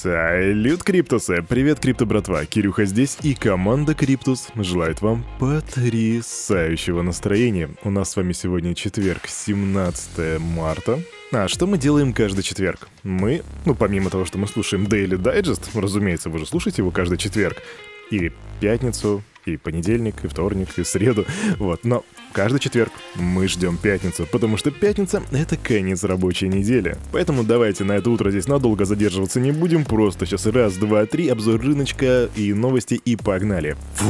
Салют, Криптусы! Привет, Крипто братва! Кирюха здесь и команда Криптус желает вам потрясающего настроения. У нас с вами сегодня четверг, 17 марта. А что мы делаем каждый четверг? Мы, ну помимо того, что мы слушаем Daily Digest, разумеется, вы же слушаете его каждый четверг, и пятницу, и понедельник, и вторник, и среду. Вот, но каждый четверг мы ждем пятницу, потому что пятница — это конец рабочей недели. Поэтому давайте на это утро здесь надолго задерживаться не будем, просто сейчас раз, два, три, обзор рыночка и новости, и погнали. Фу.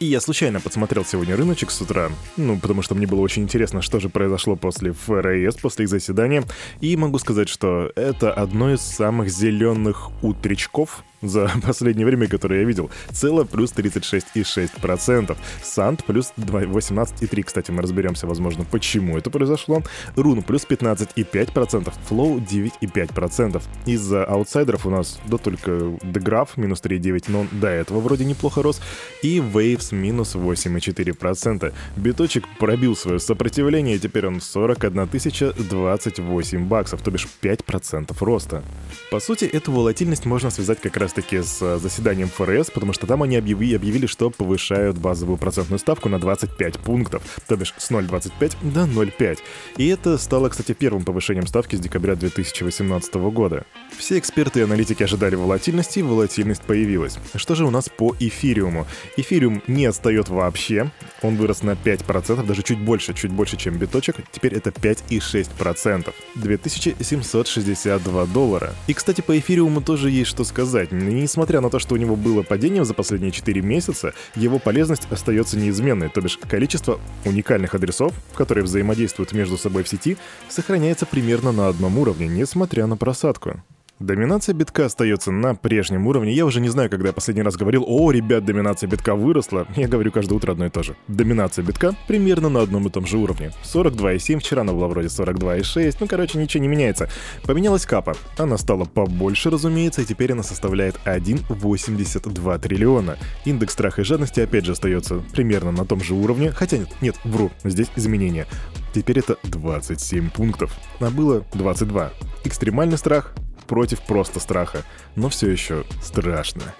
И я случайно подсмотрел сегодня рыночек с утра, ну, потому что мне было очень интересно, что же произошло после ФРС, после их заседания, и могу сказать, что это одно из самых зеленых утречков, за последнее время, которое я видел. Цело плюс 36,6%. Сант плюс 18,3%. Кстати, мы разберемся, возможно, почему это произошло. Рун плюс 15,5%. Флоу 9,5%. Из аутсайдеров у нас, да только Деграф минус 3,9%, но он до этого вроде неплохо рос. И Waves минус 8,4%. Биточек пробил свое сопротивление, теперь он 41 028 баксов, то бишь 5% роста. По сути, эту волатильность можно связать как раз раз-таки с э, заседанием ФРС, потому что там они объявили, объявили, что повышают базовую процентную ставку на 25 пунктов, то бишь с 0,25 до 0,5. И это стало, кстати, первым повышением ставки с декабря 2018 года. Все эксперты и аналитики ожидали волатильности, и волатильность появилась. Что же у нас по эфириуму? Эфириум не отстает вообще, он вырос на 5%, даже чуть больше, чуть больше, чем биточек, теперь это 5,6%. 2762 доллара. И, кстати, по эфириуму тоже есть что сказать. Несмотря на то, что у него было падение за последние 4 месяца, его полезность остается неизменной, то бишь количество уникальных адресов, которые взаимодействуют между собой в сети, сохраняется примерно на одном уровне, несмотря на просадку. Доминация битка остается на прежнем уровне. Я уже не знаю, когда я последний раз говорил, о, ребят, доминация битка выросла. Я говорю каждое утро одно и то же. Доминация битка примерно на одном и том же уровне. 42,7, вчера она была вроде 42,6, ну, короче, ничего не меняется. Поменялась капа. Она стала побольше, разумеется, и теперь она составляет 1,82 триллиона. Индекс страха и жадности опять же остается примерно на том же уровне, хотя нет, нет, вру, здесь изменения. Теперь это 27 пунктов, а было 22. Экстремальный страх против просто страха, но все еще страшно.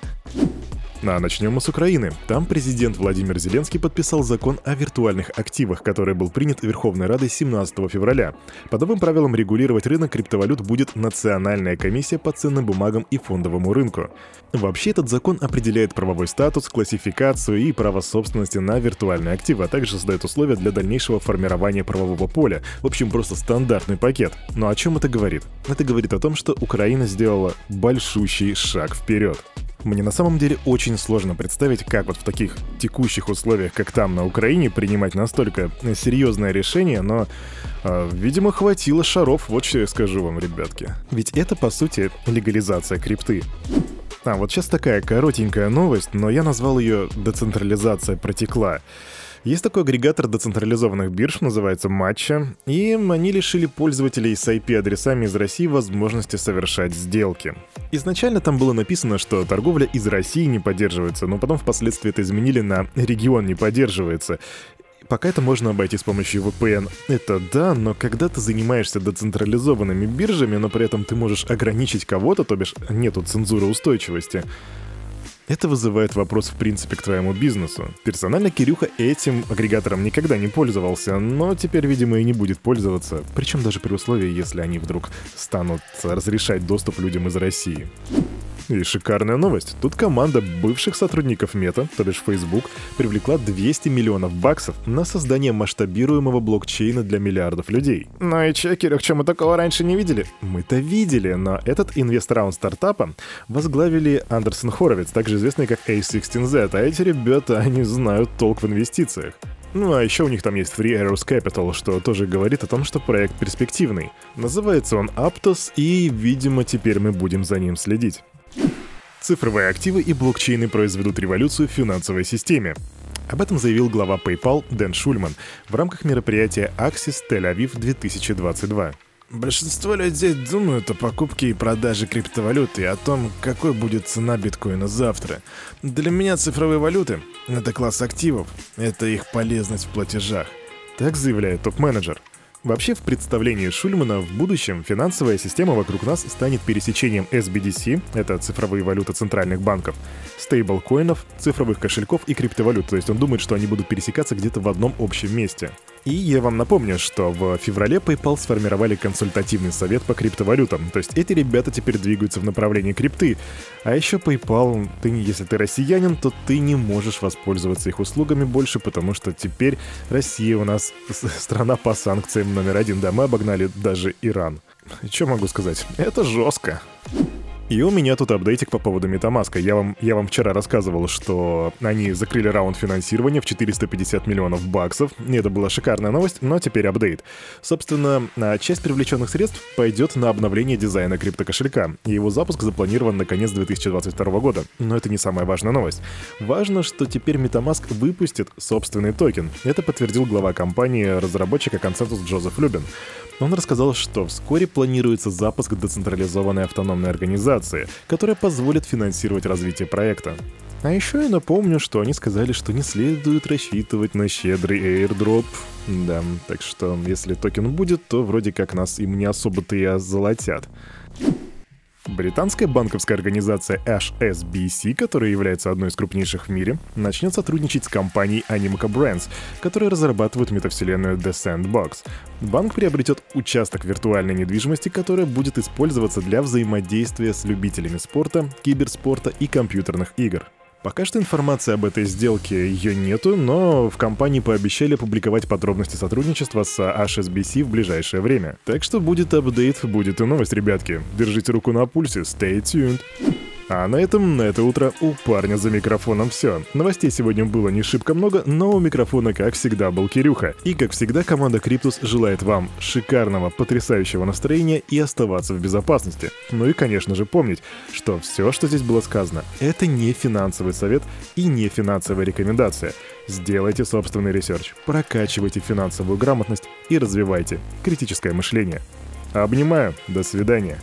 А начнем мы с Украины. Там президент Владимир Зеленский подписал закон о виртуальных активах, который был принят Верховной Радой 17 февраля. По новым правилам регулировать рынок криптовалют будет Национальная комиссия по ценным бумагам и фондовому рынку. Вообще этот закон определяет правовой статус, классификацию и право собственности на виртуальные активы, а также создает условия для дальнейшего формирования правового поля. В общем, просто стандартный пакет. Но о чем это говорит? Это говорит о том, что Украина сделала большущий шаг вперед. Мне на самом деле очень сложно представить, как вот в таких текущих условиях, как там на Украине, принимать настолько серьезное решение, но, э, видимо, хватило шаров, вот что я скажу вам, ребятки. Ведь это, по сути, легализация крипты. А, вот сейчас такая коротенькая новость, но я назвал ее «Децентрализация протекла». Есть такой агрегатор децентрализованных бирж, называется Матча, и они лишили пользователей с IP-адресами из России возможности совершать сделки. Изначально там было написано, что торговля из России не поддерживается, но потом впоследствии это изменили на «регион не поддерживается». Пока это можно обойти с помощью VPN. Это да, но когда ты занимаешься децентрализованными биржами, но при этом ты можешь ограничить кого-то, то бишь нету цензуры устойчивости, это вызывает вопрос в принципе к твоему бизнесу. Персонально Кирюха этим агрегатором никогда не пользовался, но теперь, видимо, и не будет пользоваться. Причем даже при условии, если они вдруг станут разрешать доступ людям из России. И шикарная новость. Тут команда бывших сотрудников Мета, то бишь Facebook, привлекла 200 миллионов баксов на создание масштабируемого блокчейна для миллиардов людей. Ну и че, Кирюх, мы такого раньше не видели? Мы-то видели, но этот инвест-раунд стартапа возглавили Андерсон Хоровиц, также известный как A16Z, а эти ребята, они знают толк в инвестициях. Ну а еще у них там есть Free Arrows Capital, что тоже говорит о том, что проект перспективный. Называется он Aptos, и, видимо, теперь мы будем за ним следить. Цифровые активы и блокчейны произведут революцию в финансовой системе. Об этом заявил глава PayPal Дэн Шульман в рамках мероприятия Axis Тель-Авив 2022. Большинство людей думают о покупке и продаже криптовалюты и о том, какой будет цена биткоина завтра. Для меня цифровые валюты — это класс активов, это их полезность в платежах. Так заявляет топ-менеджер. Вообще, в представлении Шульмана в будущем финансовая система вокруг нас станет пересечением SBDC, это цифровые валюты центральных банков, стейблкоинов, цифровых кошельков и криптовалют, то есть он думает, что они будут пересекаться где-то в одном общем месте. И я вам напомню, что в феврале PayPal сформировали консультативный совет по криптовалютам. То есть эти ребята теперь двигаются в направлении крипты. А еще PayPal, ты, если ты россиянин, то ты не можешь воспользоваться их услугами больше, потому что теперь Россия у нас страна по санкциям номер один. Да, мы обогнали даже Иран. Что могу сказать? Это жестко. И у меня тут апдейтик по поводу Metamask. Я вам, я вам вчера рассказывал, что они закрыли раунд финансирования в 450 миллионов баксов. И это была шикарная новость, но теперь апдейт. Собственно, а, часть привлеченных средств пойдет на обновление дизайна криптокошелька. И его запуск запланирован на конец 2022 года. Но это не самая важная новость. Важно, что теперь Metamask выпустит собственный токен. Это подтвердил глава компании разработчика ConsenSys Джозеф Любин. Он рассказал, что вскоре планируется запуск децентрализованной автономной организации, которая позволит финансировать развитие проекта. А еще я напомню, что они сказали, что не следует рассчитывать на щедрый airdrop. Да, так что если токен будет, то вроде как нас им не особо-то и озолотят. Британская банковская организация HSBC, которая является одной из крупнейших в мире, начнет сотрудничать с компанией Animoca Brands, которая разрабатывает метавселенную The Sandbox. Банк приобретет участок виртуальной недвижимости, которая будет использоваться для взаимодействия с любителями спорта, киберспорта и компьютерных игр. Пока что информации об этой сделке ее нету, но в компании пообещали публиковать подробности сотрудничества с HSBC в ближайшее время. Так что будет апдейт, будет и новость, ребятки. Держите руку на пульсе, stay tuned. А на этом на это утро у парня за микрофоном все. Новостей сегодня было не шибко много, но у микрофона, как всегда, был Кирюха. И, как всегда, команда Криптус желает вам шикарного, потрясающего настроения и оставаться в безопасности. Ну и, конечно же, помнить, что все, что здесь было сказано, это не финансовый совет и не финансовая рекомендация. Сделайте собственный research, прокачивайте финансовую грамотность и развивайте критическое мышление. Обнимаю, до свидания.